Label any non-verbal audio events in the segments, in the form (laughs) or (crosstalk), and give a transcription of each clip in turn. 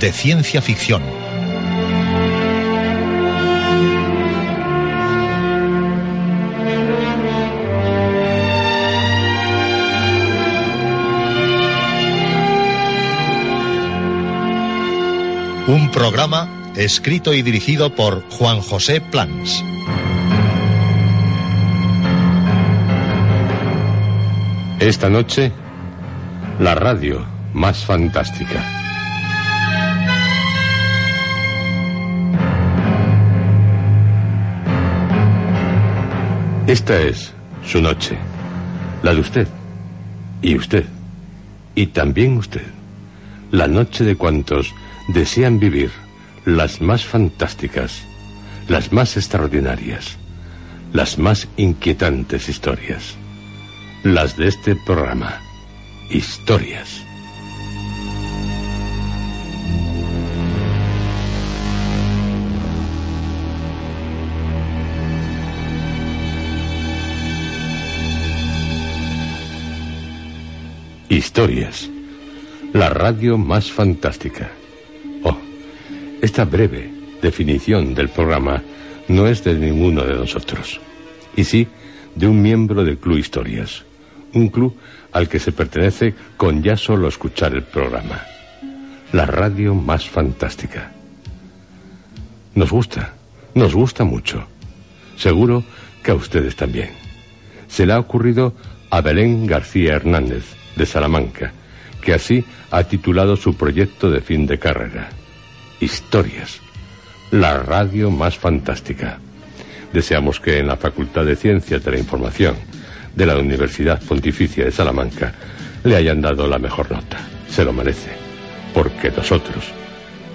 de ciencia ficción. Un programa escrito y dirigido por Juan José Plans. Esta noche, la radio más fantástica. Esta es su noche, la de usted, y usted, y también usted, la noche de cuantos desean vivir las más fantásticas, las más extraordinarias, las más inquietantes historias, las de este programa, historias. Historias. La radio más fantástica. Oh, esta breve definición del programa no es de ninguno de nosotros. Y sí, de un miembro del Club Historias. Un club al que se pertenece con ya solo escuchar el programa. La radio más fantástica. Nos gusta, nos gusta mucho. Seguro que a ustedes también. Se le ha ocurrido a Belén García Hernández, de Salamanca, que así ha titulado su proyecto de fin de carrera. Historias. La radio más fantástica. Deseamos que en la Facultad de Ciencias de la Información de la Universidad Pontificia de Salamanca le hayan dado la mejor nota. Se lo merece. Porque nosotros,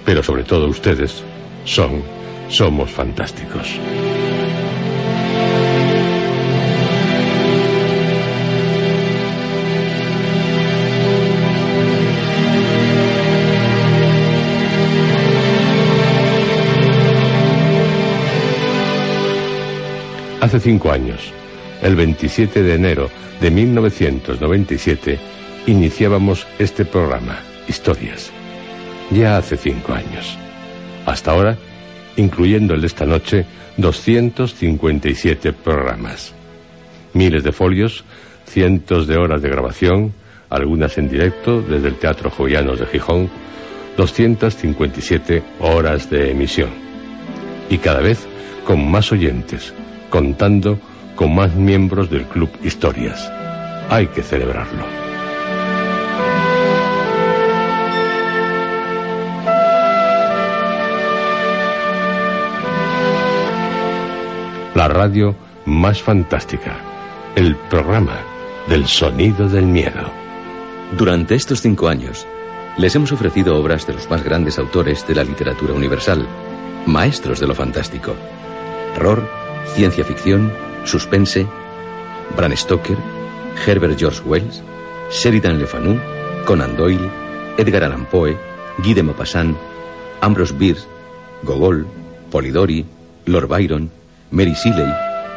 pero sobre todo ustedes, son, somos fantásticos. Hace cinco años, el 27 de enero de 1997, iniciábamos este programa, Historias. Ya hace cinco años. Hasta ahora, incluyendo el de esta noche, 257 programas. Miles de folios, cientos de horas de grabación, algunas en directo desde el Teatro Jovianos de Gijón, 257 horas de emisión. Y cada vez con más oyentes, contando con más miembros del Club Historias. Hay que celebrarlo. La radio más fantástica. El programa del sonido del miedo. Durante estos cinco años, les hemos ofrecido obras de los más grandes autores de la literatura universal, maestros de lo fantástico. Terror, ciencia ficción, suspense, Bram Stoker, Herbert George Wells, Sheridan Le Fanu, Conan Doyle, Edgar Allan Poe, Guy de Maupassant, Ambrose Bierce, Gogol, Polidori, Lord Byron, Mary Shelley,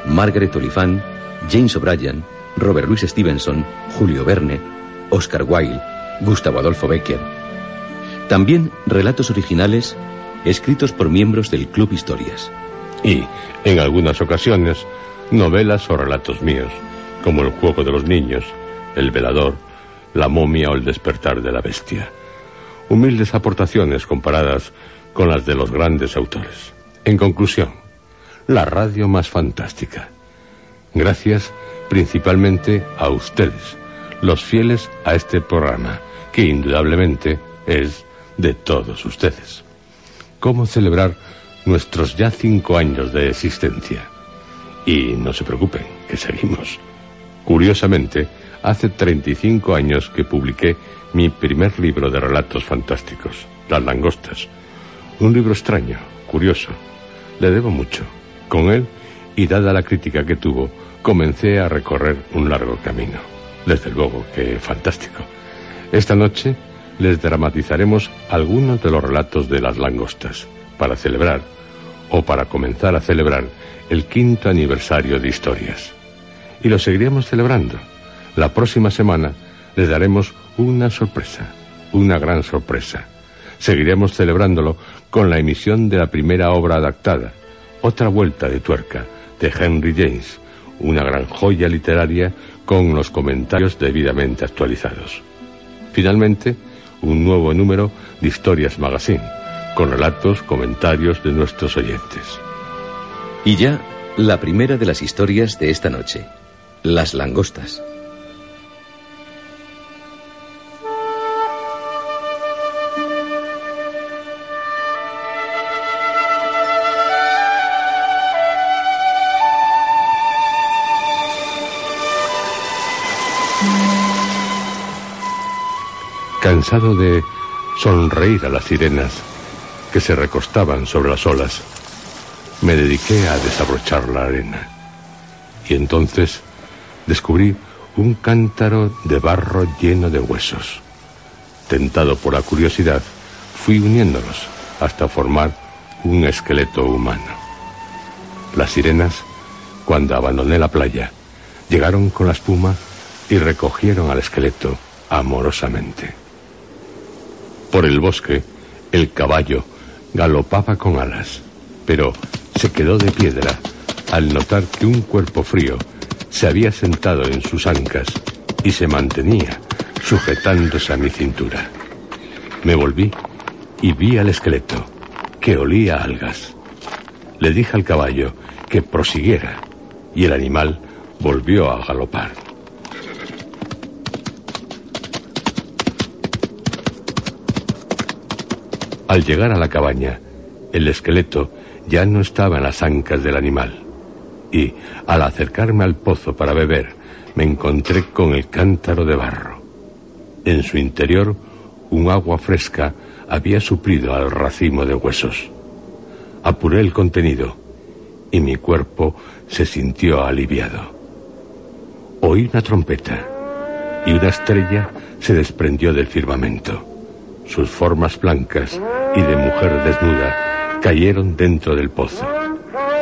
Margaret Oliphant, James O'Brien, Robert Louis Stevenson, Julio Verne, Oscar Wilde, Gustavo Adolfo Becker. También relatos originales escritos por miembros del Club Historias y, en algunas ocasiones, novelas o relatos míos, como El juego de los niños, El velador, La momia o El despertar de la bestia. humildes aportaciones comparadas con las de los grandes autores. En conclusión, la radio más fantástica. Gracias principalmente a ustedes, los fieles a este programa, que indudablemente es de todos ustedes. ¿Cómo celebrar nuestros ya cinco años de existencia? Y no se preocupen, que seguimos. Curiosamente, hace 35 años que publiqué mi primer libro de relatos fantásticos, Las langostas. Un libro extraño, curioso. Le debo mucho. Con él, y dada la crítica que tuvo, comencé a recorrer un largo camino. Desde luego que fantástico. Esta noche les dramatizaremos algunos de los relatos de las langostas, para celebrar, o para comenzar a celebrar, el quinto aniversario de historias. Y lo seguiremos celebrando. La próxima semana les daremos una sorpresa, una gran sorpresa. Seguiremos celebrándolo con la emisión de la primera obra adaptada, Otra Vuelta de Tuerca, de Henry James, una gran joya literaria con los comentarios debidamente actualizados. Finalmente, un nuevo número de Historias Magazine, con relatos, comentarios de nuestros oyentes. Y ya, la primera de las historias de esta noche, las langostas. Cansado de sonreír a las sirenas que se recostaban sobre las olas, me dediqué a desabrochar la arena. Y entonces descubrí un cántaro de barro lleno de huesos. Tentado por la curiosidad, fui uniéndolos hasta formar un esqueleto humano. Las sirenas, cuando abandoné la playa, llegaron con la espuma y recogieron al esqueleto amorosamente. Por el bosque, el caballo galopaba con alas, pero se quedó de piedra al notar que un cuerpo frío se había sentado en sus ancas y se mantenía sujetándose a mi cintura. Me volví y vi al esqueleto, que olía algas. Le dije al caballo que prosiguiera y el animal volvió a galopar. Al llegar a la cabaña, el esqueleto ya no estaba en las ancas del animal. Y, al acercarme al pozo para beber, me encontré con el cántaro de barro. En su interior, un agua fresca había suplido al racimo de huesos. Apuré el contenido y mi cuerpo se sintió aliviado. Oí una trompeta y una estrella se desprendió del firmamento. Sus formas blancas y de mujer desnuda cayeron dentro del pozo,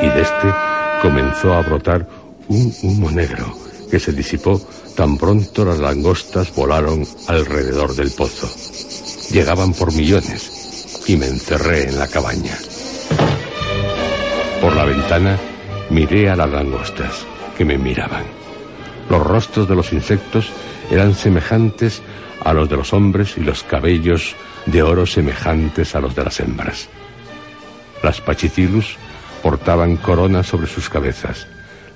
y de este comenzó a brotar un humo negro que se disipó tan pronto las langostas volaron alrededor del pozo. Llegaban por millones y me encerré en la cabaña. Por la ventana miré a las langostas que me miraban. Los rostros de los insectos eran semejantes a los de los hombres y los cabellos de oro semejantes a los de las hembras. Las pachicilus portaban coronas sobre sus cabezas.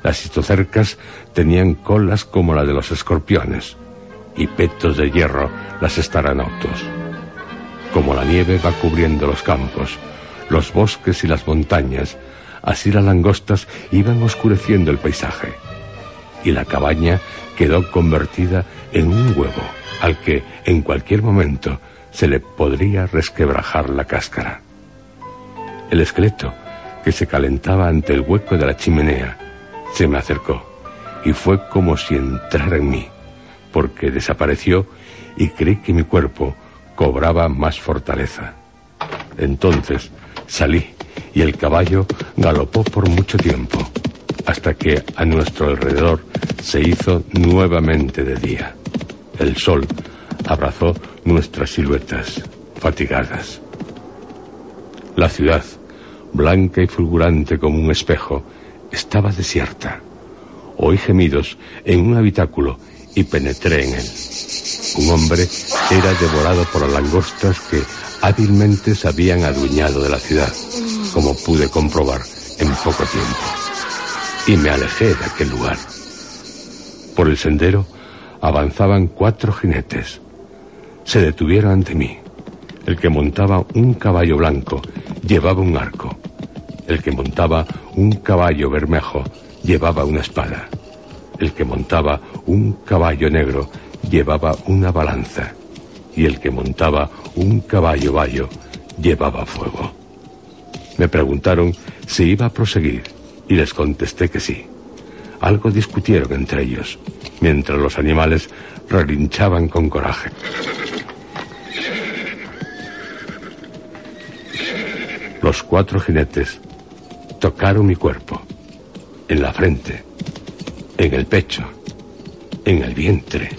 Las histocercas tenían colas como la de los escorpiones y petos de hierro las estaranautos. Como la nieve va cubriendo los campos, los bosques y las montañas, así las langostas iban oscureciendo el paisaje. Y la cabaña quedó convertida en un huevo al que en cualquier momento se le podría resquebrajar la cáscara. El esqueleto, que se calentaba ante el hueco de la chimenea, se me acercó y fue como si entrara en mí, porque desapareció y creí que mi cuerpo cobraba más fortaleza. Entonces salí y el caballo galopó por mucho tiempo, hasta que a nuestro alrededor se hizo nuevamente de día. El sol abrazó nuestras siluetas fatigadas. La ciudad, blanca y fulgurante como un espejo, estaba desierta. Oí gemidos en un habitáculo y penetré en él. Un hombre era devorado por langostas que hábilmente se habían adueñado de la ciudad, como pude comprobar en poco tiempo. Y me alejé de aquel lugar. Por el sendero avanzaban cuatro jinetes. Se detuvieron ante mí. El que montaba un caballo blanco llevaba un arco. El que montaba un caballo bermejo llevaba una espada. El que montaba un caballo negro llevaba una balanza. Y el que montaba un caballo bayo llevaba fuego. Me preguntaron si iba a proseguir y les contesté que sí. Algo discutieron entre ellos, mientras los animales relinchaban con coraje. Los cuatro jinetes tocaron mi cuerpo, en la frente, en el pecho, en el vientre,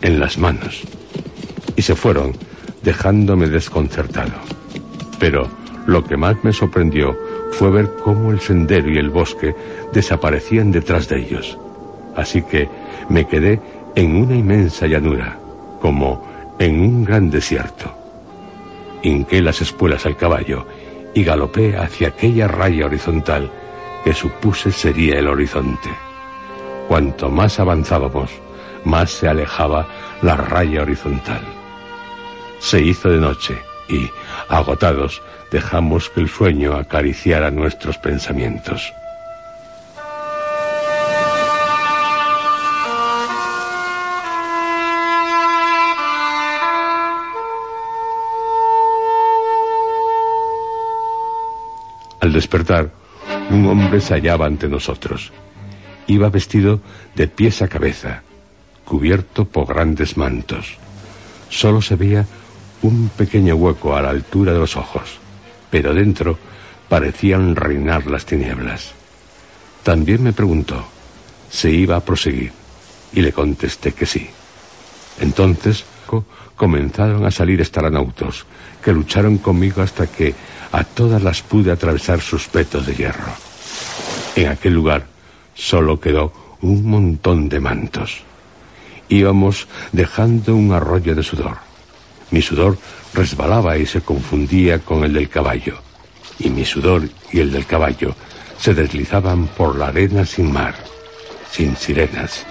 en las manos, y se fueron dejándome desconcertado. Pero lo que más me sorprendió fue ver cómo el sendero y el bosque desaparecían detrás de ellos. Así que me quedé en una inmensa llanura, como en un gran desierto. Hinqué las espuelas al caballo y galopé hacia aquella raya horizontal que supuse sería el horizonte. Cuanto más avanzábamos, más se alejaba la raya horizontal. Se hizo de noche y, agotados, dejamos que el sueño acariciara nuestros pensamientos. Despertar, un hombre se hallaba ante nosotros. Iba vestido de pies a cabeza, cubierto por grandes mantos. Solo se veía un pequeño hueco a la altura de los ojos, pero dentro parecían reinar las tinieblas. También me preguntó si iba a proseguir y le contesté que sí. Entonces comenzaron a salir estaranautos que lucharon conmigo hasta que a todas las pude atravesar sus petos de hierro. En aquel lugar solo quedó un montón de mantos. Íbamos dejando un arroyo de sudor. Mi sudor resbalaba y se confundía con el del caballo, y mi sudor y el del caballo se deslizaban por la arena sin mar, sin sirenas.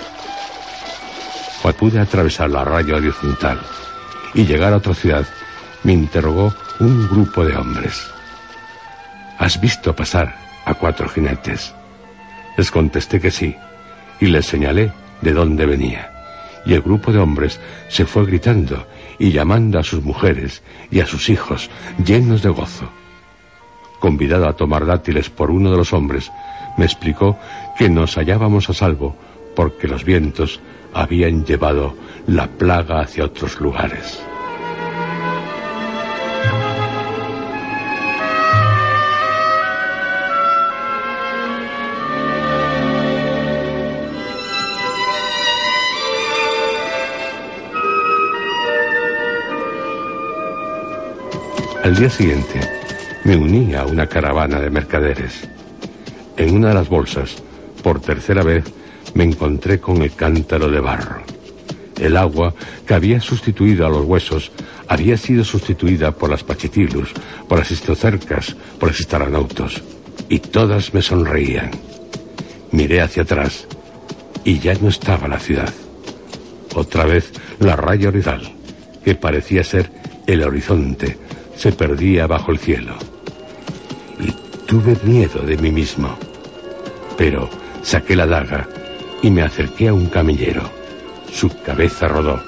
Cuando pude atravesar la raya horizontal y llegar a otra ciudad, me interrogó un grupo de hombres. ¿Has visto pasar a cuatro jinetes? Les contesté que sí, y les señalé de dónde venía y el grupo de hombres se fue gritando y llamando a sus mujeres y a sus hijos, llenos de gozo. Convidado a tomar dátiles por uno de los hombres, me explicó que nos hallábamos a salvo porque los vientos habían llevado la plaga hacia otros lugares. Al día siguiente me uní a una caravana de mercaderes. En una de las bolsas, por tercera vez, me encontré con el cántaro de barro. El agua que había sustituido a los huesos había sido sustituida por las pachitilus, por las histocercas, por los estaranautos, y todas me sonreían. Miré hacia atrás y ya no estaba la ciudad. Otra vez la raya horizontal, que parecía ser el horizonte, se perdía bajo el cielo. Y tuve miedo de mí mismo. Pero saqué la daga y me acerqué a un camillero. Su cabeza rodó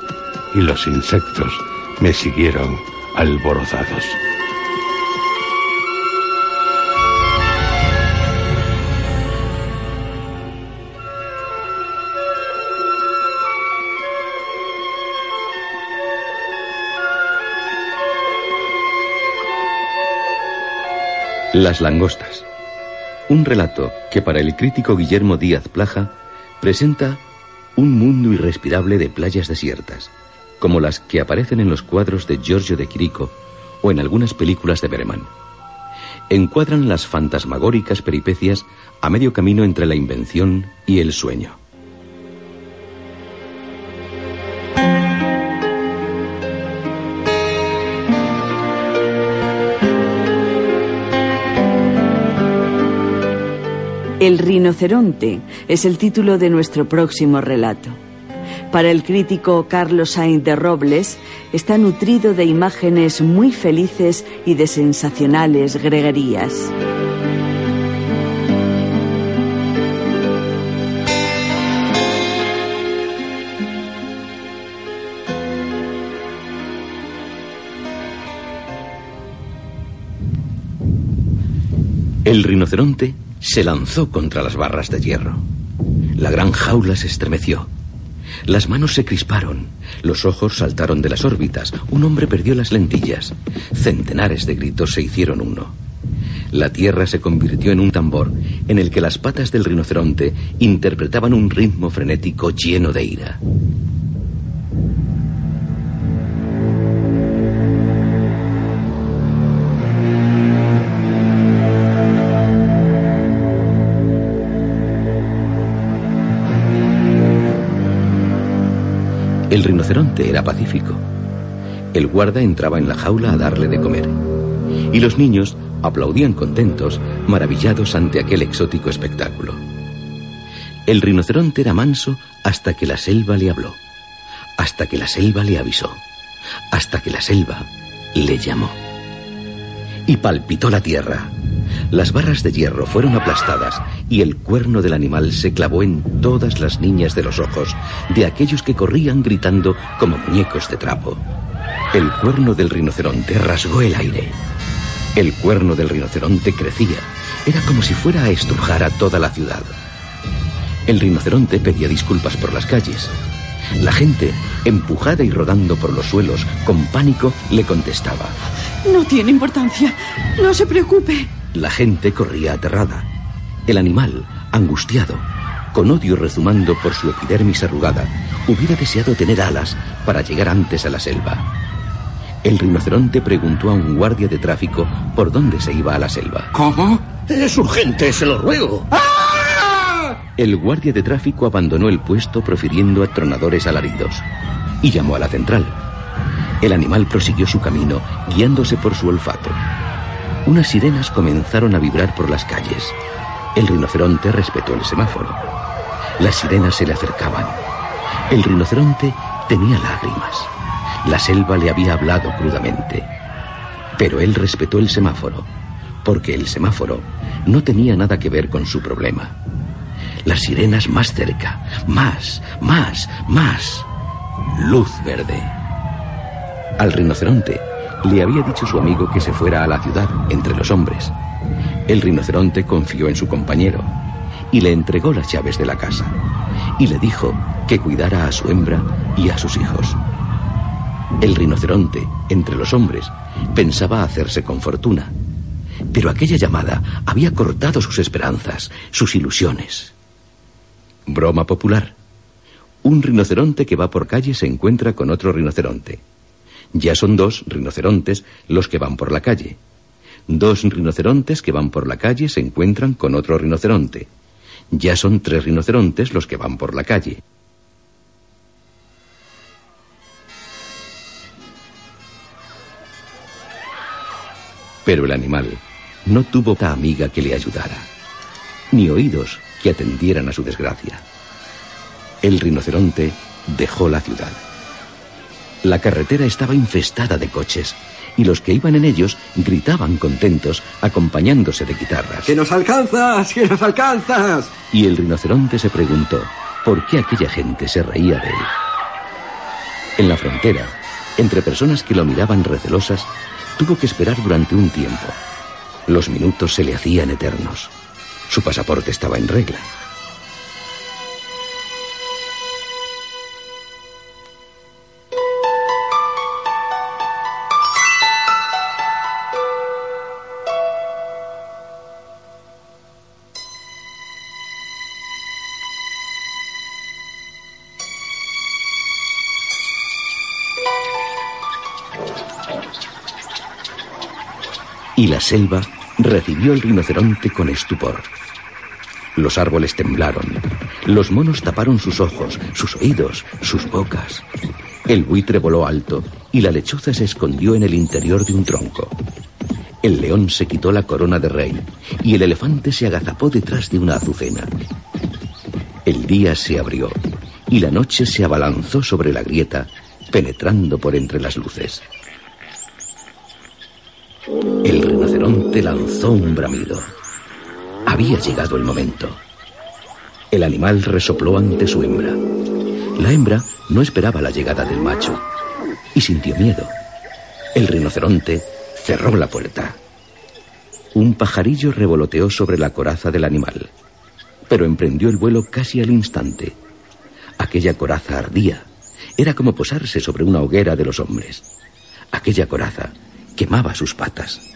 y los insectos me siguieron alborozados. Las langostas. Un relato que para el crítico Guillermo Díaz Plaja presenta un mundo irrespirable de playas desiertas, como las que aparecen en los cuadros de Giorgio de Quirico o en algunas películas de Berman. Encuadran las fantasmagóricas peripecias a medio camino entre la invención y el sueño. El rinoceronte es el título de nuestro próximo relato. Para el crítico Carlos Sainz de Robles, está nutrido de imágenes muy felices y de sensacionales greguerías. El rinoceronte se lanzó contra las barras de hierro. La gran jaula se estremeció. Las manos se crisparon, los ojos saltaron de las órbitas, un hombre perdió las lentillas, centenares de gritos se hicieron uno. La tierra se convirtió en un tambor en el que las patas del rinoceronte interpretaban un ritmo frenético lleno de ira. El rinoceronte era pacífico. El guarda entraba en la jaula a darle de comer. Y los niños aplaudían contentos, maravillados ante aquel exótico espectáculo. El rinoceronte era manso hasta que la selva le habló, hasta que la selva le avisó, hasta que la selva le llamó. Y palpitó la tierra. Las barras de hierro fueron aplastadas y el cuerno del animal se clavó en todas las niñas de los ojos de aquellos que corrían gritando como muñecos de trapo. El cuerno del rinoceronte rasgó el aire. El cuerno del rinoceronte crecía. Era como si fuera a estrujar a toda la ciudad. El rinoceronte pedía disculpas por las calles. La gente, empujada y rodando por los suelos, con pánico, le contestaba. No tiene importancia. No se preocupe. La gente corría aterrada. El animal, angustiado, con odio rezumando por su epidermis arrugada, hubiera deseado tener alas para llegar antes a la selva. El rinoceronte preguntó a un guardia de tráfico por dónde se iba a la selva. ¿Cómo? Es urgente, se lo ruego. El guardia de tráfico abandonó el puesto profiriendo atronadores alaridos y llamó a la central. El animal prosiguió su camino, guiándose por su olfato. Unas sirenas comenzaron a vibrar por las calles. El rinoceronte respetó el semáforo. Las sirenas se le acercaban. El rinoceronte tenía lágrimas. La selva le había hablado crudamente. Pero él respetó el semáforo, porque el semáforo no tenía nada que ver con su problema. Las sirenas más cerca, más, más, más. Luz verde. Al rinoceronte le había dicho su amigo que se fuera a la ciudad, entre los hombres. El rinoceronte confió en su compañero y le entregó las llaves de la casa. Y le dijo que cuidara a su hembra y a sus hijos. El rinoceronte, entre los hombres, pensaba hacerse con fortuna. Pero aquella llamada había cortado sus esperanzas, sus ilusiones. Broma popular. Un rinoceronte que va por calle se encuentra con otro rinoceronte. Ya son dos rinocerontes los que van por la calle. Dos rinocerontes que van por la calle se encuentran con otro rinoceronte. Ya son tres rinocerontes los que van por la calle. Pero el animal no tuvo ta amiga que le ayudara, ni oídos que atendieran a su desgracia. El rinoceronte dejó la ciudad. La carretera estaba infestada de coches y los que iban en ellos gritaban contentos acompañándose de guitarras. ¡Que nos alcanzas! ¡Que nos alcanzas! Y el rinoceronte se preguntó por qué aquella gente se reía de él. En la frontera, entre personas que lo miraban recelosas, tuvo que esperar durante un tiempo. Los minutos se le hacían eternos. Su pasaporte estaba en regla. Y la selva recibió el rinoceronte con estupor. Los árboles temblaron, los monos taparon sus ojos, sus oídos, sus bocas. El buitre voló alto y la lechuza se escondió en el interior de un tronco. El león se quitó la corona de rey y el elefante se agazapó detrás de una azucena. El día se abrió y la noche se abalanzó sobre la grieta, penetrando por entre las luces. Lanzó un bramido. Había llegado el momento. El animal resopló ante su hembra. La hembra no esperaba la llegada del macho y sintió miedo. El rinoceronte cerró la puerta. Un pajarillo revoloteó sobre la coraza del animal, pero emprendió el vuelo casi al instante. Aquella coraza ardía. Era como posarse sobre una hoguera de los hombres. Aquella coraza quemaba sus patas.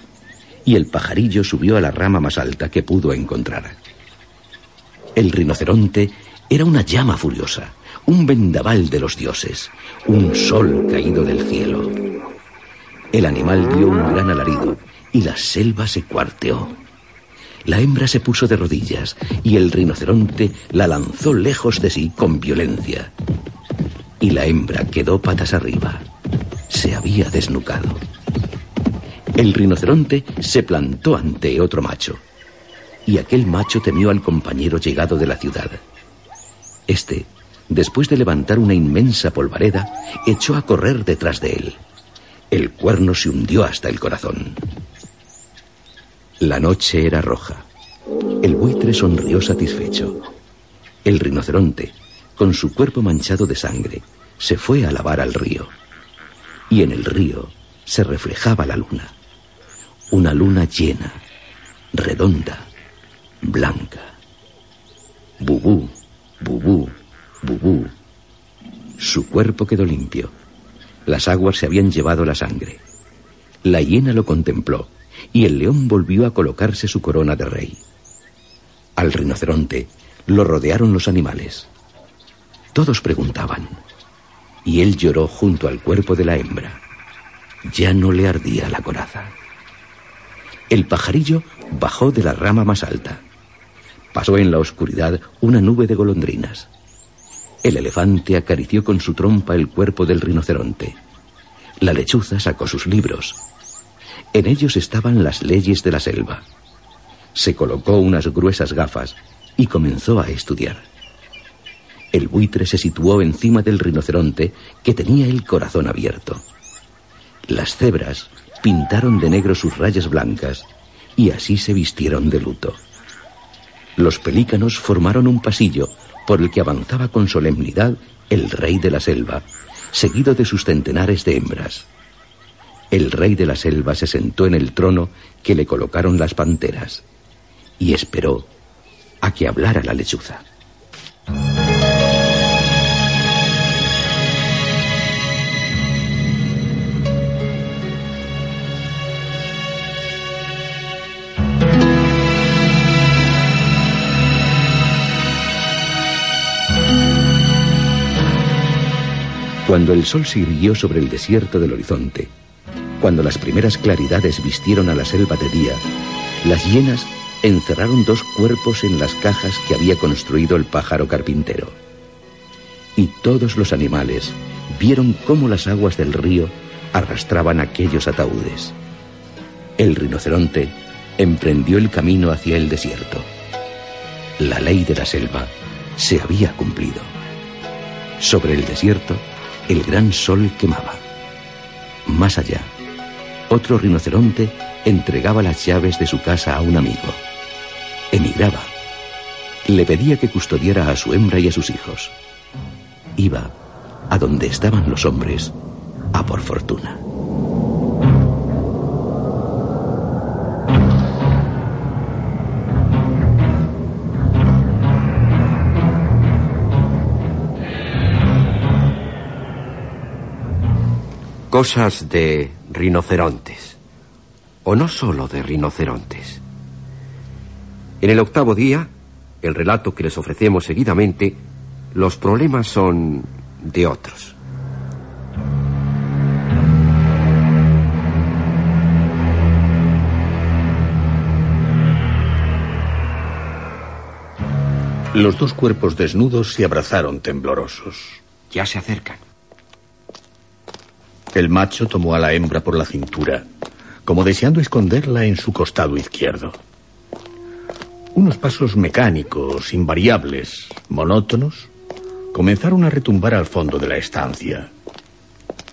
Y el pajarillo subió a la rama más alta que pudo encontrar. El rinoceronte era una llama furiosa, un vendaval de los dioses, un sol caído del cielo. El animal dio un gran alarido y la selva se cuarteó. La hembra se puso de rodillas y el rinoceronte la lanzó lejos de sí con violencia. Y la hembra quedó patas arriba. Se había desnucado. El rinoceronte se plantó ante otro macho. Y aquel macho temió al compañero llegado de la ciudad. Este, después de levantar una inmensa polvareda, echó a correr detrás de él. El cuerno se hundió hasta el corazón. La noche era roja. El buitre sonrió satisfecho. El rinoceronte, con su cuerpo manchado de sangre, se fue a lavar al río. Y en el río se reflejaba la luna. Una luna llena, redonda, blanca. Bubú, bubú, bubú. Su cuerpo quedó limpio. Las aguas se habían llevado la sangre. La hiena lo contempló y el león volvió a colocarse su corona de rey. Al rinoceronte lo rodearon los animales. Todos preguntaban, y él lloró junto al cuerpo de la hembra. Ya no le ardía la coraza. El pajarillo bajó de la rama más alta. Pasó en la oscuridad una nube de golondrinas. El elefante acarició con su trompa el cuerpo del rinoceronte. La lechuza sacó sus libros. En ellos estaban las leyes de la selva. Se colocó unas gruesas gafas y comenzó a estudiar. El buitre se situó encima del rinoceronte que tenía el corazón abierto. Las cebras pintaron de negro sus rayas blancas y así se vistieron de luto. Los pelícanos formaron un pasillo por el que avanzaba con solemnidad el rey de la selva, seguido de sus centenares de hembras. El rey de la selva se sentó en el trono que le colocaron las panteras y esperó a que hablara la lechuza. Cuando el sol se irguió sobre el desierto del horizonte, cuando las primeras claridades vistieron a la selva de día, las hienas encerraron dos cuerpos en las cajas que había construido el pájaro carpintero. Y todos los animales vieron cómo las aguas del río arrastraban aquellos ataúdes. El rinoceronte emprendió el camino hacia el desierto. La ley de la selva se había cumplido. Sobre el desierto, el gran sol quemaba. Más allá, otro rinoceronte entregaba las llaves de su casa a un amigo. Emigraba. Le pedía que custodiara a su hembra y a sus hijos. Iba a donde estaban los hombres, a por fortuna. Cosas de rinocerontes. O no solo de rinocerontes. En el octavo día, el relato que les ofrecemos seguidamente, los problemas son de otros. Los dos cuerpos desnudos se abrazaron temblorosos. Ya se acercan. El macho tomó a la hembra por la cintura, como deseando esconderla en su costado izquierdo. Unos pasos mecánicos, invariables, monótonos, comenzaron a retumbar al fondo de la estancia.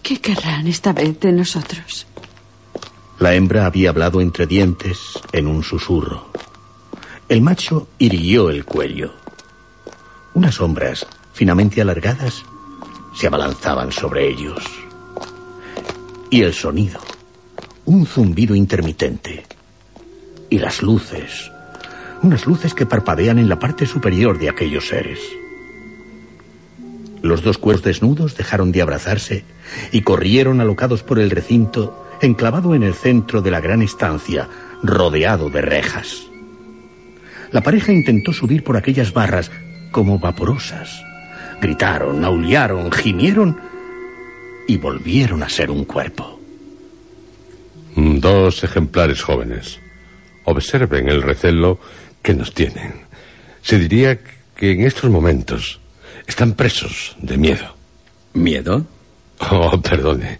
¿Qué querrán esta vez de nosotros? La hembra había hablado entre dientes en un susurro. El macho irguió el cuello. Unas sombras, finamente alargadas, se abalanzaban sobre ellos. Y el sonido, un zumbido intermitente. Y las luces, unas luces que parpadean en la parte superior de aquellos seres. Los dos cuerpos desnudos dejaron de abrazarse y corrieron alocados por el recinto, enclavado en el centro de la gran estancia, rodeado de rejas. La pareja intentó subir por aquellas barras como vaporosas. Gritaron, aullaron, gimieron y volvieron a ser un cuerpo. Dos ejemplares jóvenes. Observen el recelo que nos tienen. Se diría que en estos momentos están presos de miedo. ¿Miedo? Oh, perdone.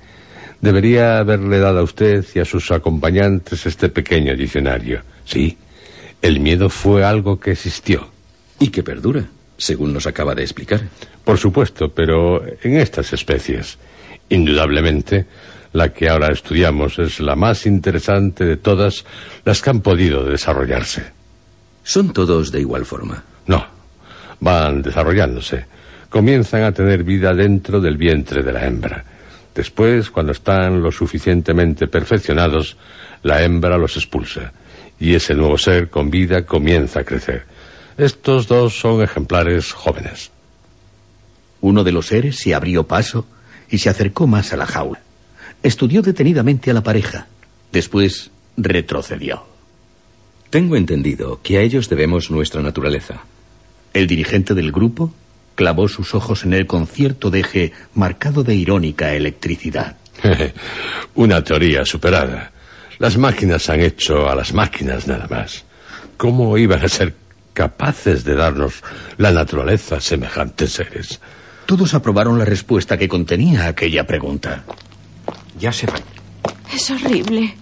Debería haberle dado a usted y a sus acompañantes este pequeño diccionario. Sí, el miedo fue algo que existió. Y que perdura, según nos acaba de explicar. Por supuesto, pero en estas especies, indudablemente, la que ahora estudiamos es la más interesante de todas las que han podido desarrollarse. ¿Son todos de igual forma? No, van desarrollándose. Comienzan a tener vida dentro del vientre de la hembra. Después, cuando están lo suficientemente perfeccionados, la hembra los expulsa y ese nuevo ser con vida comienza a crecer. Estos dos son ejemplares jóvenes. Uno de los seres se abrió paso y se acercó más a la jaula. Estudió detenidamente a la pareja. Después retrocedió. Tengo entendido que a ellos debemos nuestra naturaleza. El dirigente del grupo clavó sus ojos en el concierto de eje marcado de irónica electricidad. (laughs) Una teoría superada. Las máquinas han hecho a las máquinas nada más. ¿Cómo iban a ser capaces de darnos la naturaleza a semejantes seres? Todos aprobaron la respuesta que contenía aquella pregunta. Ya se van. Es horrible.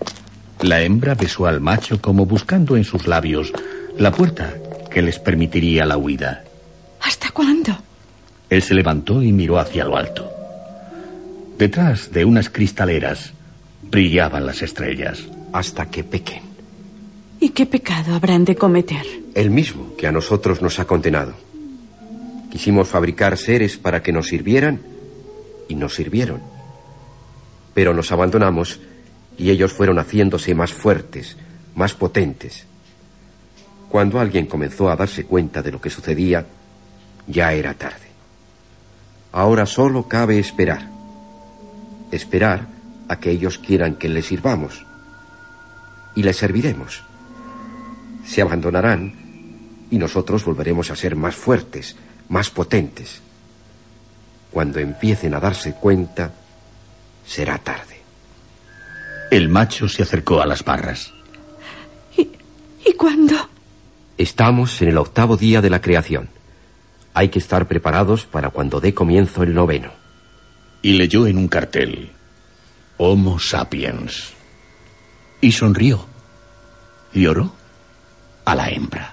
La hembra besó al macho como buscando en sus labios la puerta que les permitiría la huida. ¿Hasta cuándo? Él se levantó y miró hacia lo alto. Detrás de unas cristaleras brillaban las estrellas. Hasta que pequen. ¿Y qué pecado habrán de cometer? El mismo que a nosotros nos ha condenado. Quisimos fabricar seres para que nos sirvieran y nos sirvieron. Pero nos abandonamos y ellos fueron haciéndose más fuertes, más potentes. Cuando alguien comenzó a darse cuenta de lo que sucedía, ya era tarde. Ahora solo cabe esperar. Esperar a que ellos quieran que les sirvamos. Y les serviremos. Se abandonarán y nosotros volveremos a ser más fuertes, más potentes. Cuando empiecen a darse cuenta, será tarde. El macho se acercó a las barras. ¿Y, ¿y cuándo? Estamos en el octavo día de la creación. Hay que estar preparados para cuando dé comienzo el noveno. Y leyó en un cartel, Homo sapiens. Y sonrió. Y oró a la hembra.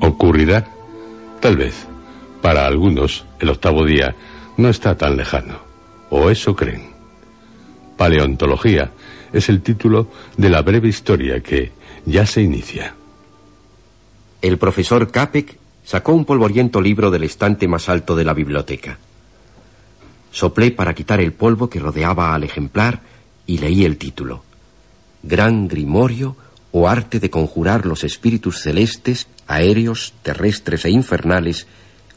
¿Ocurrirá? Tal vez. Para algunos, el octavo día no está tan lejano. O eso creen. Paleontología es el título de la breve historia que ya se inicia. El profesor Capek sacó un polvoriento libro del estante más alto de la biblioteca. Soplé para quitar el polvo que rodeaba al ejemplar y leí el título. Gran Grimorio o arte de conjurar los espíritus celestes, aéreos, terrestres e infernales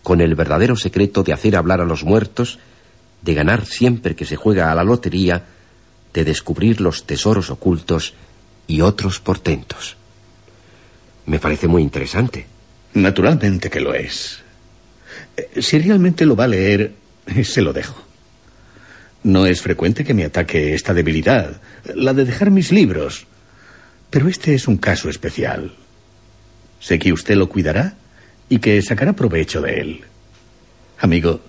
con el verdadero secreto de hacer hablar a los muertos, de ganar siempre que se juega a la lotería, de descubrir los tesoros ocultos y otros portentos. Me parece muy interesante. Naturalmente que lo es. Eh, Si realmente lo va a leer, (laughs) se lo dejo. No es frecuente que me ataque esta debilidad, la de dejar mis libros. Pero este es un caso especial. Sé que usted lo cuidará y que sacará provecho de él. Amigo,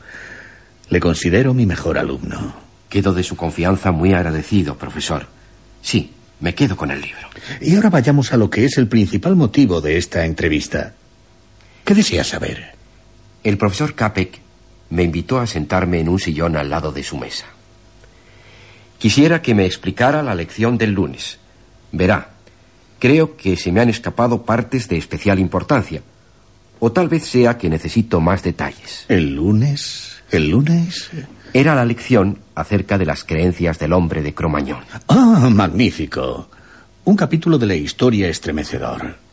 le considero mi mejor alumno. Quedo de su confianza muy agradecido, profesor. Sí, me quedo con el libro. Y ahora vayamos a lo que es el principal motivo de esta entrevista. ¿Qué desea saber? El profesor Capek me invitó a sentarme en un sillón al lado de su mesa. Quisiera que me explicara la lección del lunes. Verá, creo que se me han escapado partes de especial importancia. O tal vez sea que necesito más detalles. ¿El lunes? ¿El lunes? Era la lección acerca de las creencias del hombre de Cromañón. Ah, magnífico. Un capítulo de la historia estremecedor.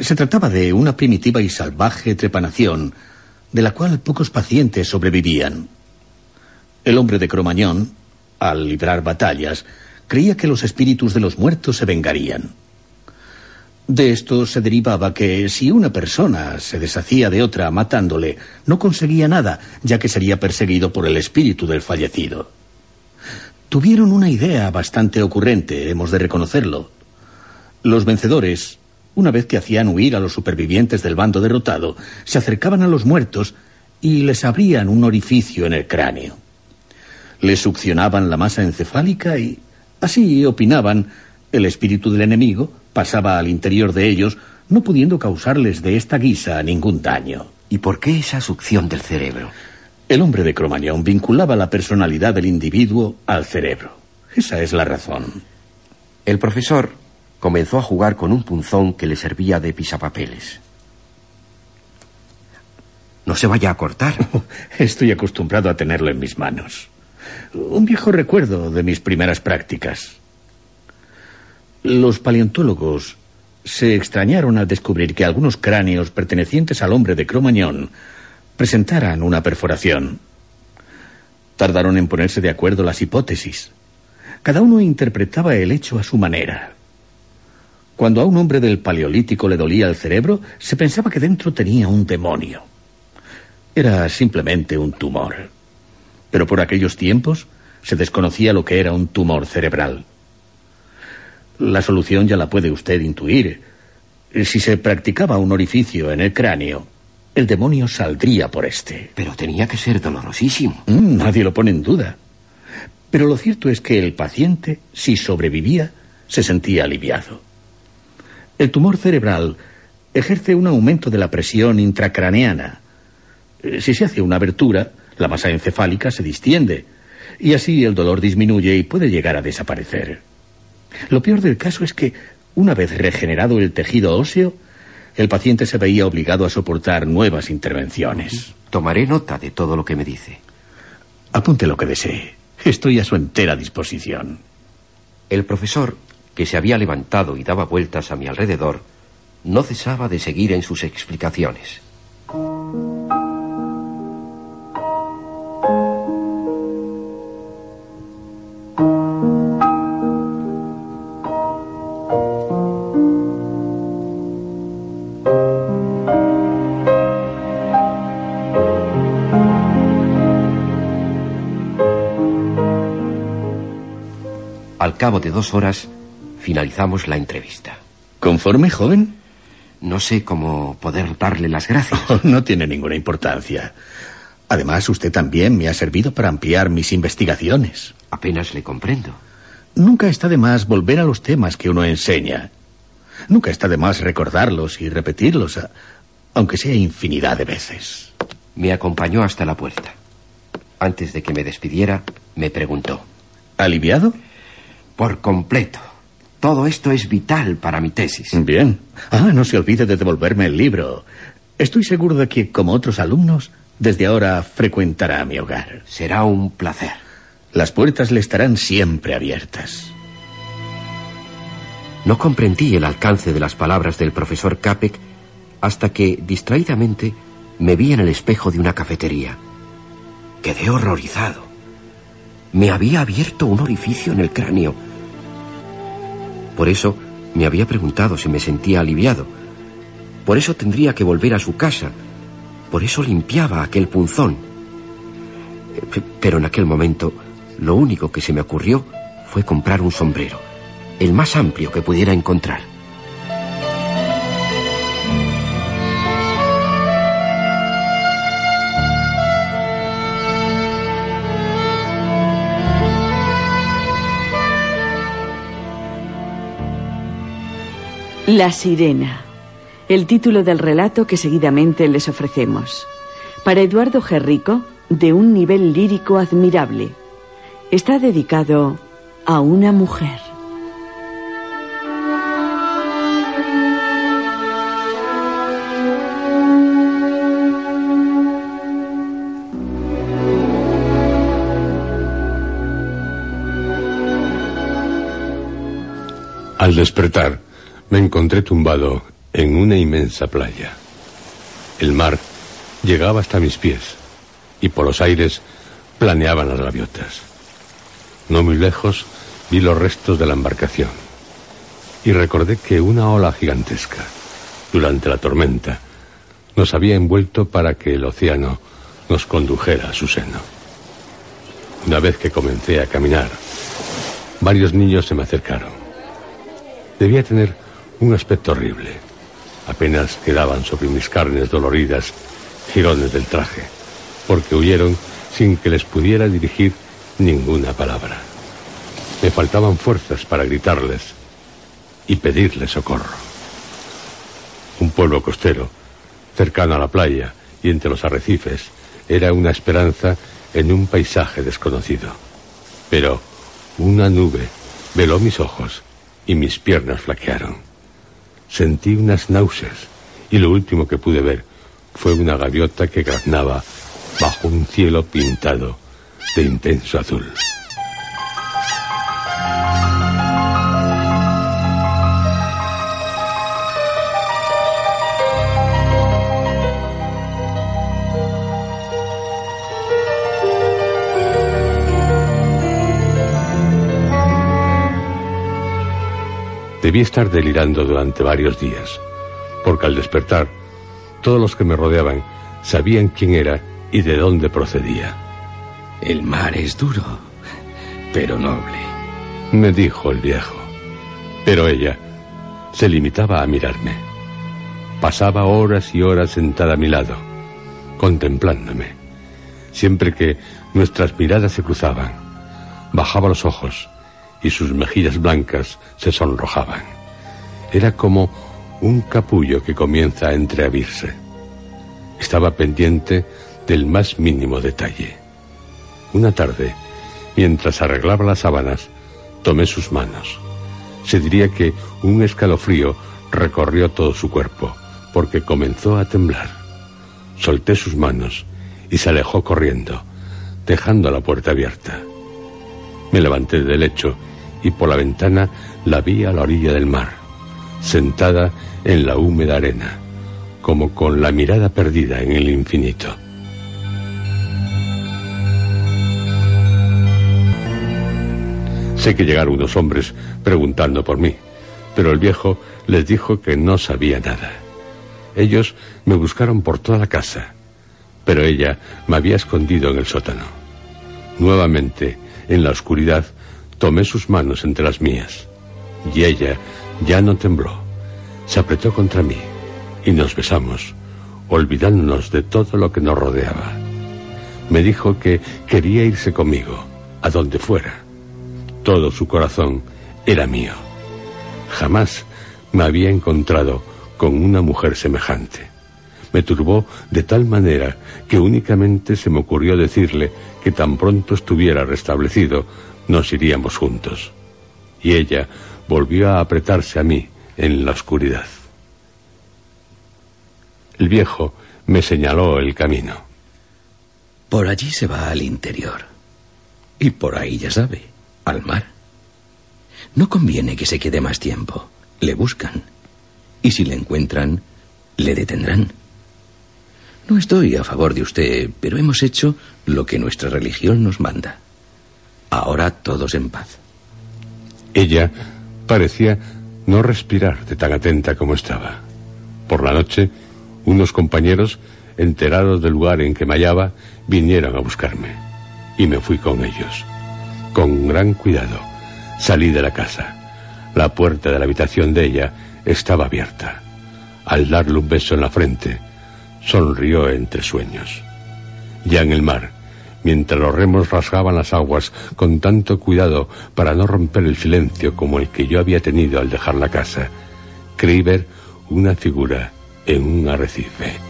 Se trataba de una primitiva y salvaje trepanación de la cual pocos pacientes sobrevivían. El hombre de Cromañón, al librar batallas, creía que los espíritus de los muertos se vengarían. De esto se derivaba que si una persona se deshacía de otra matándole, no conseguía nada, ya que sería perseguido por el espíritu del fallecido. Tuvieron una idea bastante ocurrente, hemos de reconocerlo. Los vencedores, una vez que hacían huir a los supervivientes del bando derrotado, se acercaban a los muertos y les abrían un orificio en el cráneo. Les succionaban la masa encefálica y, así opinaban, el espíritu del enemigo pasaba al interior de ellos, no pudiendo causarles de esta guisa ningún daño. ¿Y por qué esa succión del cerebro? El hombre de Cromañón vinculaba la personalidad del individuo al cerebro. Esa es la razón. El profesor comenzó a jugar con un punzón que le servía de pisapapeles. No se vaya a cortar. (laughs) Estoy acostumbrado a tenerlo en mis manos. Un viejo recuerdo de mis primeras prácticas. Los paleontólogos se extrañaron al descubrir que algunos cráneos pertenecientes al hombre de Cromañón presentaran una perforación. Tardaron en ponerse de acuerdo las hipótesis. Cada uno interpretaba el hecho a su manera. Cuando a un hombre del Paleolítico le dolía el cerebro, se pensaba que dentro tenía un demonio. Era simplemente un tumor. Pero por aquellos tiempos se desconocía lo que era un tumor cerebral. La solución ya la puede usted intuir. Si se practicaba un orificio en el cráneo, el demonio saldría por este. Pero tenía que ser dolorosísimo. Mm, nadie lo pone en duda. Pero lo cierto es que el paciente, si sobrevivía, se sentía aliviado. El tumor cerebral ejerce un aumento de la presión intracraneana. Eh, si se hace una abertura, la masa encefálica se distiende y así el dolor disminuye y puede llegar a desaparecer. Lo peor del caso es que, una vez regenerado el tejido óseo, el paciente se veía obligado a soportar nuevas intervenciones. Tomaré nota de todo lo que me dice. Apunte lo que desee. Estoy a su entera disposición. El profesor, que se había levantado y daba vueltas a mi alrededor, no cesaba de seguir en sus explicaciones. Al cabo de dos horas finalizamos la entrevista. ¿Conforme, joven? No sé cómo poder darle las gracias. Oh, (laughs) no tiene ninguna importancia. Además, usted también me ha servido para ampliar mis investigaciones. Apenas le comprendo. Nunca está de más volver a los temas que uno enseña. Nunca está de más recordarlos y repetirlos, aunque sea infinidad de veces. Me acompañó hasta la puerta. Antes de que me despidiera, me preguntó. ¿Aliviado? Por completo. Todo esto es vital para mi tesis. Bien. Ah, no se olvide de devolverme el libro. Estoy seguro de que, como otros alumnos, desde ahora frecuentará mi hogar. Será un placer. Las puertas le estarán siempre abiertas. No comprendí el alcance de las palabras del profesor Capek hasta que, distraídamente, me vi en el espejo de una cafetería. Quedé horrorizado. Me había abierto un orificio en el cráneo. Por eso me había preguntado si me sentía aliviado. Por eso tendría que volver a su casa. Por eso limpiaba aquel punzón. Eh, pe- Pero en aquel momento, lo único que se me ocurrió fue comprar un sombrero. el más amplio que pudiera encontrar. La sirena. El título del relato que seguidamente les ofrecemos. Para Eduardo Gerrico, de un nivel lírico admirable. Está dedicado a una mujer. Al despertar, me encontré tumbado en una inmensa playa. El mar llegaba hasta mis pies y por los aires planeaban las gaviotas. No muy lejos vi los restos de la embarcación y recordé que una ola gigantesca, durante la tormenta, nos había envuelto para que el océano nos condujera a su seno. Una vez que comencé a caminar, varios niños se me acercaron. Debía tener un aspecto horrible. Apenas quedaban sobre mis carnes doloridas girones del traje, porque huyeron sin que les pudiera dirigir ninguna palabra. Me faltaban fuerzas para gritarles y pedirles socorro. Un pueblo costero, cercano a la playa y entre los arrecifes, era una esperanza en un paisaje desconocido. Pero una nube veló mis ojos y mis piernas flaquearon. Sentí unas náuseas y lo último que pude ver fue una gaviota que graznaba bajo un cielo pintado de intenso azul. Debí estar delirando durante varios días, porque al despertar, todos los que me rodeaban sabían quién era y de dónde procedía. El mar es duro, pero noble, me dijo el viejo. Pero ella se limitaba a mirarme. Pasaba horas y horas sentada a mi lado, contemplándome. Siempre que nuestras miradas se cruzaban, bajaba los ojos y sus mejillas blancas se sonrojaban. Era como un capullo que comienza a entreabrirse. Estaba pendiente del más mínimo detalle. Una tarde, mientras arreglaba las sábanas, tomé sus manos. Se diría que un escalofrío recorrió todo su cuerpo, porque comenzó a temblar. Solté sus manos y se alejó corriendo, dejando la puerta abierta. Me levanté del lecho y por la ventana la vi a la orilla del mar, sentada en la húmeda arena, como con la mirada perdida en el infinito. Sé que llegaron unos hombres preguntando por mí, pero el viejo les dijo que no sabía nada. Ellos me buscaron por toda la casa, pero ella me había escondido en el sótano. Nuevamente, en la oscuridad, Tomé sus manos entre las mías y ella ya no tembló. Se apretó contra mí y nos besamos, olvidándonos de todo lo que nos rodeaba. Me dijo que quería irse conmigo, a donde fuera. Todo su corazón era mío. Jamás me había encontrado con una mujer semejante. Me turbó de tal manera que únicamente se me ocurrió decirle que tan pronto estuviera restablecido, nos iríamos juntos. Y ella volvió a apretarse a mí en la oscuridad. El viejo me señaló el camino. Por allí se va al interior. Y por ahí, ya sabe, al mar. No conviene que se quede más tiempo. Le buscan. Y si le encuentran, le detendrán. No estoy a favor de usted, pero hemos hecho lo que nuestra religión nos manda. Ahora todos en paz. Ella parecía no respirar de tan atenta como estaba. Por la noche, unos compañeros, enterados del lugar en que me hallaba, vinieron a buscarme. Y me fui con ellos. Con gran cuidado, salí de la casa. La puerta de la habitación de ella estaba abierta. Al darle un beso en la frente, sonrió entre sueños. Ya en el mar, mientras los remos rasgaban las aguas con tanto cuidado para no romper el silencio como el que yo había tenido al dejar la casa, creí ver una figura en un arrecife.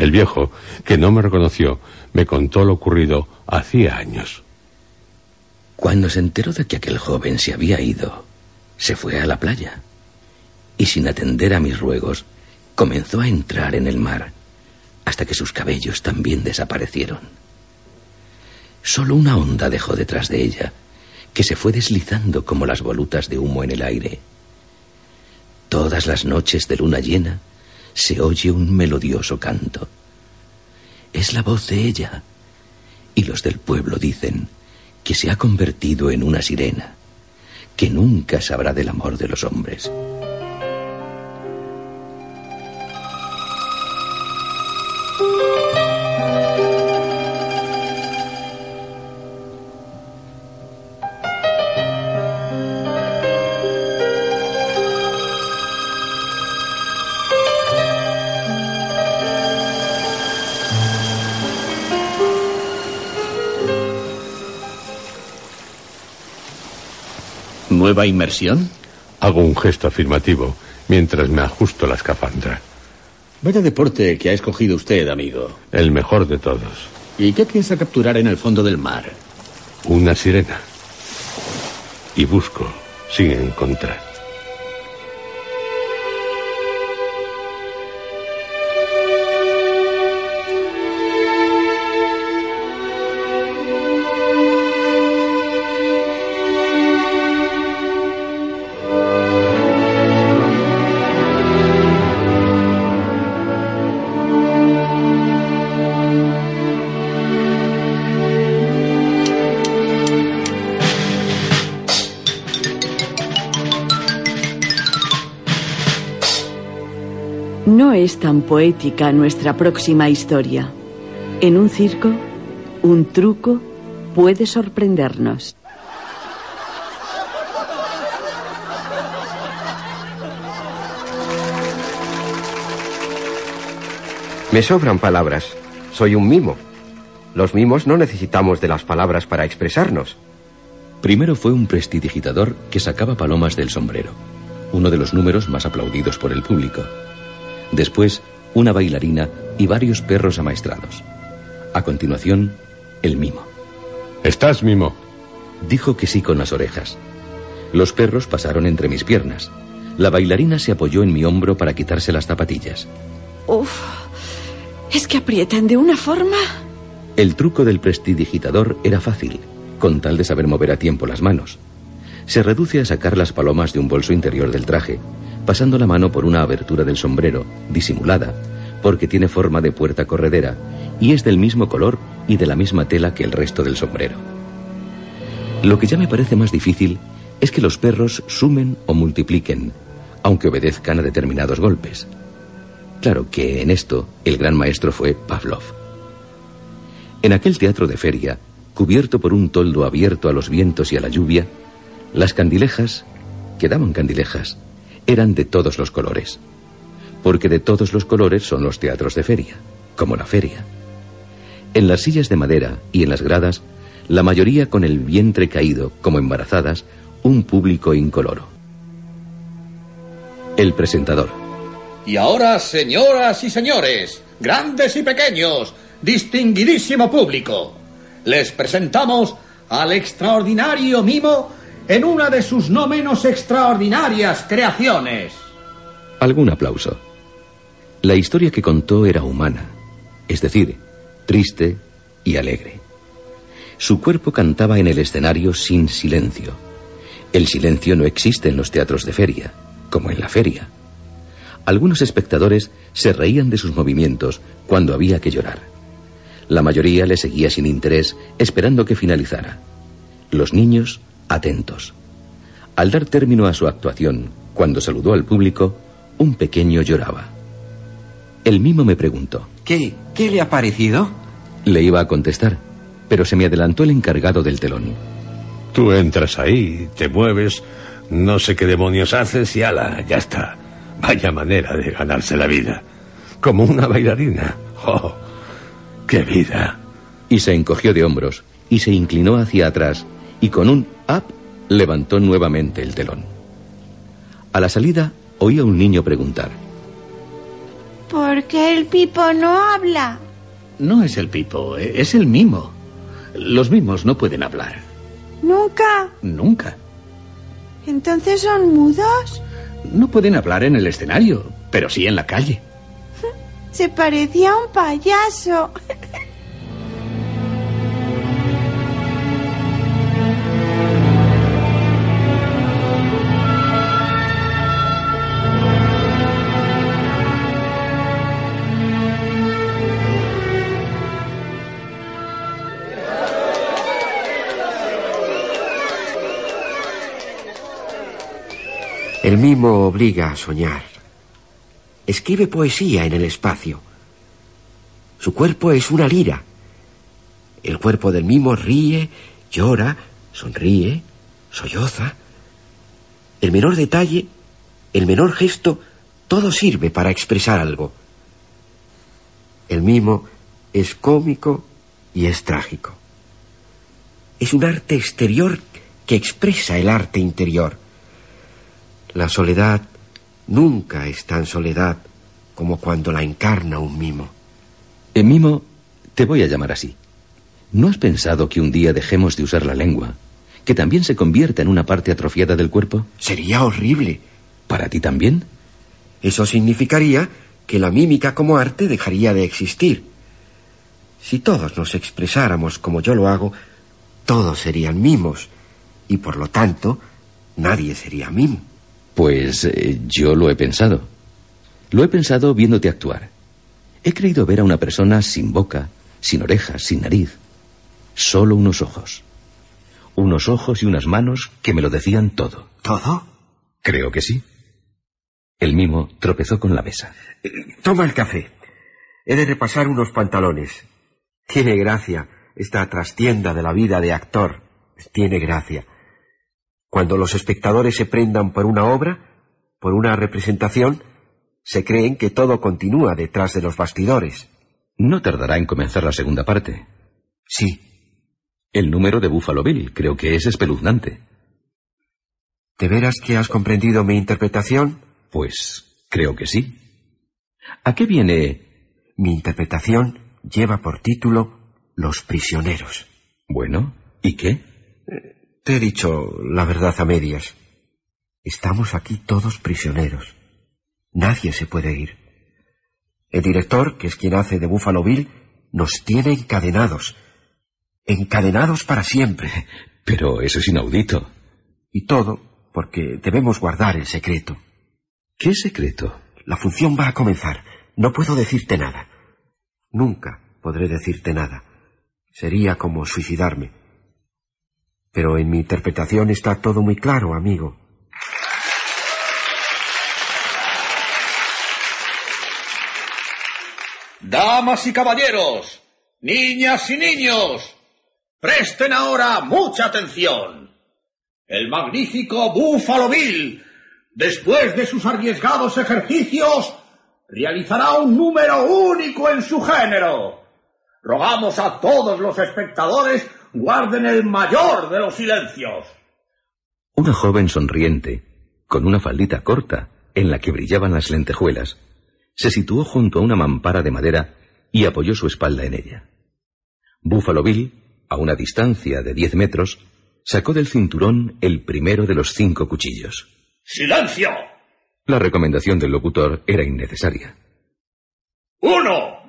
El viejo, que no me reconoció, me contó lo ocurrido hacía años. Cuando se enteró de que aquel joven se había ido, se fue a la playa y sin atender a mis ruegos, comenzó a entrar en el mar hasta que sus cabellos también desaparecieron. Solo una onda dejó detrás de ella, que se fue deslizando como las volutas de humo en el aire. Todas las noches de luna llena, se oye un melodioso canto. Es la voz de ella. Y los del pueblo dicen que se ha convertido en una sirena, que nunca sabrá del amor de los hombres. ¿Nueva inmersión? Hago un gesto afirmativo mientras me ajusto la escafandra. Vaya deporte que ha escogido usted, amigo. El mejor de todos. ¿Y qué piensa capturar en el fondo del mar? Una sirena. Y busco sin encontrar. Tan poética nuestra próxima historia. En un circo, un truco puede sorprendernos. Me sobran palabras. Soy un mimo. Los mimos no necesitamos de las palabras para expresarnos. Primero fue un prestidigitador que sacaba palomas del sombrero, uno de los números más aplaudidos por el público. Después, una bailarina y varios perros amaestrados. A continuación, el mimo. ¿Estás, mimo? Dijo que sí con las orejas. Los perros pasaron entre mis piernas. La bailarina se apoyó en mi hombro para quitarse las zapatillas. Uf, es que aprietan de una forma. El truco del prestidigitador era fácil, con tal de saber mover a tiempo las manos. Se reduce a sacar las palomas de un bolso interior del traje, pasando la mano por una abertura del sombrero, disimulada, porque tiene forma de puerta corredera y es del mismo color y de la misma tela que el resto del sombrero. Lo que ya me parece más difícil es que los perros sumen o multipliquen, aunque obedezcan a determinados golpes. Claro que en esto el gran maestro fue Pavlov. En aquel teatro de feria, cubierto por un toldo abierto a los vientos y a la lluvia, las candilejas, que daban candilejas, eran de todos los colores. Porque de todos los colores son los teatros de feria, como la feria. En las sillas de madera y en las gradas, la mayoría con el vientre caído, como embarazadas, un público incoloro. El presentador. Y ahora, señoras y señores, grandes y pequeños, distinguidísimo público, les presentamos al extraordinario mimo en una de sus no menos extraordinarias creaciones. Algún aplauso. La historia que contó era humana, es decir, triste y alegre. Su cuerpo cantaba en el escenario sin silencio. El silencio no existe en los teatros de feria, como en la feria. Algunos espectadores se reían de sus movimientos cuando había que llorar. La mayoría le seguía sin interés, esperando que finalizara. Los niños, atentos. Al dar término a su actuación, cuando saludó al público, un pequeño lloraba. El mimo me preguntó. ¿Qué? ¿Qué le ha parecido? Le iba a contestar, pero se me adelantó el encargado del telón. Tú entras ahí, te mueves, no sé qué demonios haces y ala, ya está. Vaya manera de ganarse la vida. Como una bailarina. ¡Oh! ¡Qué vida! Y se encogió de hombros y se inclinó hacia atrás y con un up levantó nuevamente el telón. A la salida oí a un niño preguntar. ¿Por qué el Pipo no habla? No es el Pipo, e-, es el mimo. Los mimos no pueden hablar. ¿Nunca? Nunca. ¿Entonces son mudos? No pueden hablar en el escenario, pero sí en la calle. (laughs) Se parecía a un payaso. (laughs) El mimo obliga a soñar. Escribe poesía en el espacio. Su cuerpo es una lira. El cuerpo del mimo ríe, llora, sonríe, solloza. El menor detalle, el menor gesto, todo sirve para expresar algo. El mimo es cómico y es trágico. Es un arte exterior que expresa el arte interior. La soledad nunca es tan soledad como cuando la encarna un mimo. En mimo, te voy a llamar así. ¿No has pensado que un día dejemos de usar la lengua, que también se convierta en una parte atrofiada del cuerpo? Sería horrible. ¿Para ti también? Eso significaría que la mímica como arte dejaría de existir. Si todos nos expresáramos como yo lo hago, todos serían mimos, y por lo tanto, nadie sería mimo. Pues eh, yo lo he pensado. Lo he pensado viéndote actuar. He creído ver a una persona sin boca, sin orejas, sin nariz. Solo unos ojos. Unos ojos y unas manos que me lo decían todo. ¿Todo? Creo que sí. El mimo tropezó con la mesa. Eh, Toma el café. He de repasar unos pantalones. Tiene gracia esta trastienda de la vida de actor. Tiene gracia. Cuando los espectadores se prendan por una obra, por una representación, se creen que todo continúa detrás de los bastidores. No tardará en comenzar la segunda parte. Sí. El número de Buffalo Bill creo que es espeluznante. ¿De veras que has comprendido mi interpretación? Pues creo que sí. ¿A qué viene? Mi interpretación lleva por título Los prisioneros. Bueno, ¿y qué? Te he dicho la verdad a medias. Estamos aquí todos prisioneros. Nadie se puede ir. El director, que es quien hace de Buffalo Bill, nos tiene encadenados. Encadenados para siempre. Pero eso es inaudito. Y todo porque debemos guardar el secreto. ¿Qué secreto? La función va a comenzar. No puedo decirte nada. Nunca podré decirte nada. Sería como suicidarme. Pero en mi interpretación está todo muy claro, amigo. Damas y caballeros, niñas y niños, presten ahora mucha atención. El magnífico Buffalo Bill, después de sus arriesgados ejercicios, realizará un número único en su género. Rogamos a todos los espectadores guarden el mayor de los silencios. Una joven sonriente, con una faldita corta en la que brillaban las lentejuelas, se situó junto a una mampara de madera y apoyó su espalda en ella. Buffalo Bill, a una distancia de diez metros, sacó del cinturón el primero de los cinco cuchillos. ¡Silencio! La recomendación del locutor era innecesaria. ¡Uno!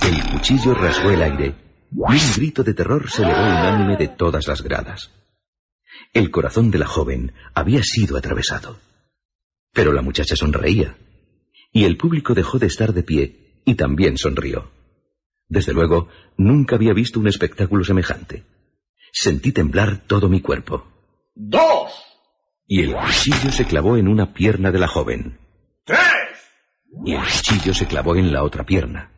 El cuchillo rasgó el aire un grito de terror se elevó unánime de todas las gradas. El corazón de la joven había sido atravesado. Pero la muchacha sonreía, y el público dejó de estar de pie y también sonrió. Desde luego, nunca había visto un espectáculo semejante. Sentí temblar todo mi cuerpo. ¡Dos! Y el cuchillo se clavó en una pierna de la joven. ¡Tres! y el cuchillo se clavó en la otra pierna.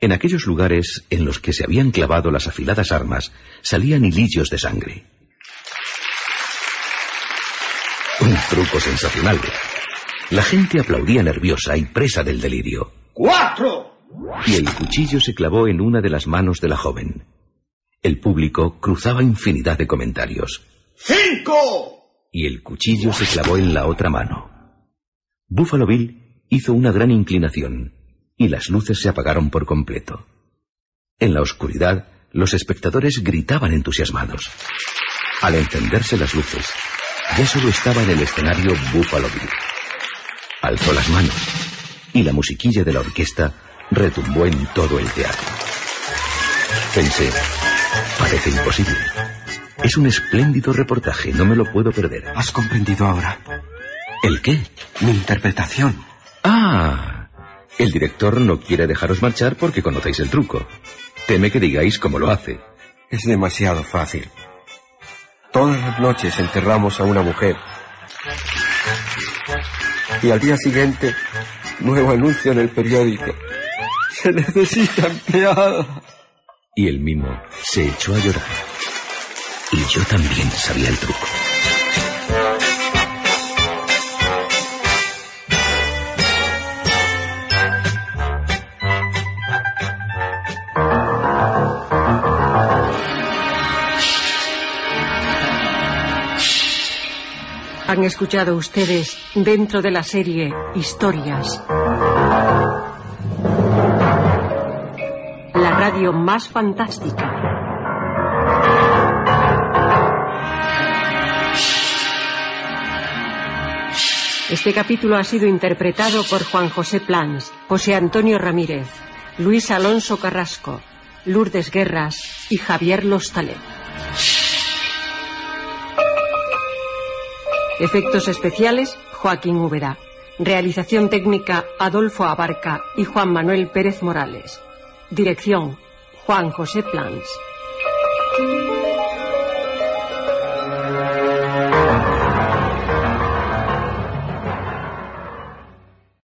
En aquellos lugares en los que se habían clavado las afiladas armas salían hilillos de sangre. Un truco sensacional. La gente aplaudía nerviosa y presa del delirio. ¡Cuatro! Y el cuchillo se clavó en una de las manos de la joven. El público cruzaba infinidad de comentarios. ¡Cinco! Y el cuchillo se clavó en la otra mano. Buffalo Bill hizo una gran inclinación y las luces se apagaron por completo. En la oscuridad, los espectadores gritaban entusiasmados. Al encenderse las luces, ya solo estaba en el escenario Buffalo Bill. Alzó las manos y la musiquilla de la orquesta retumbó en todo el teatro. Pensé, parece imposible. Es un espléndido reportaje, no me lo puedo perder. ¿Has comprendido ahora? ¿El qué? Mi interpretación. Ah, el director no quiere dejaros marchar porque conocéis el truco. Teme que digáis cómo lo hace. Es demasiado fácil. Todas las noches enterramos a una mujer. Y al día siguiente, nuevo anuncio en el periódico. Se necesita empleada. Y el mimo se echó a llorar. Y yo también sabía el truco. Han escuchado ustedes dentro de la serie Historias. La radio más fantástica. Este capítulo ha sido interpretado por Juan José Plans, José Antonio Ramírez, Luis Alonso Carrasco, Lourdes Guerras y Javier Lostalet. Efectos especiales, Joaquín Úbeda. Realización técnica, Adolfo Abarca y Juan Manuel Pérez Morales. Dirección, Juan José Plans.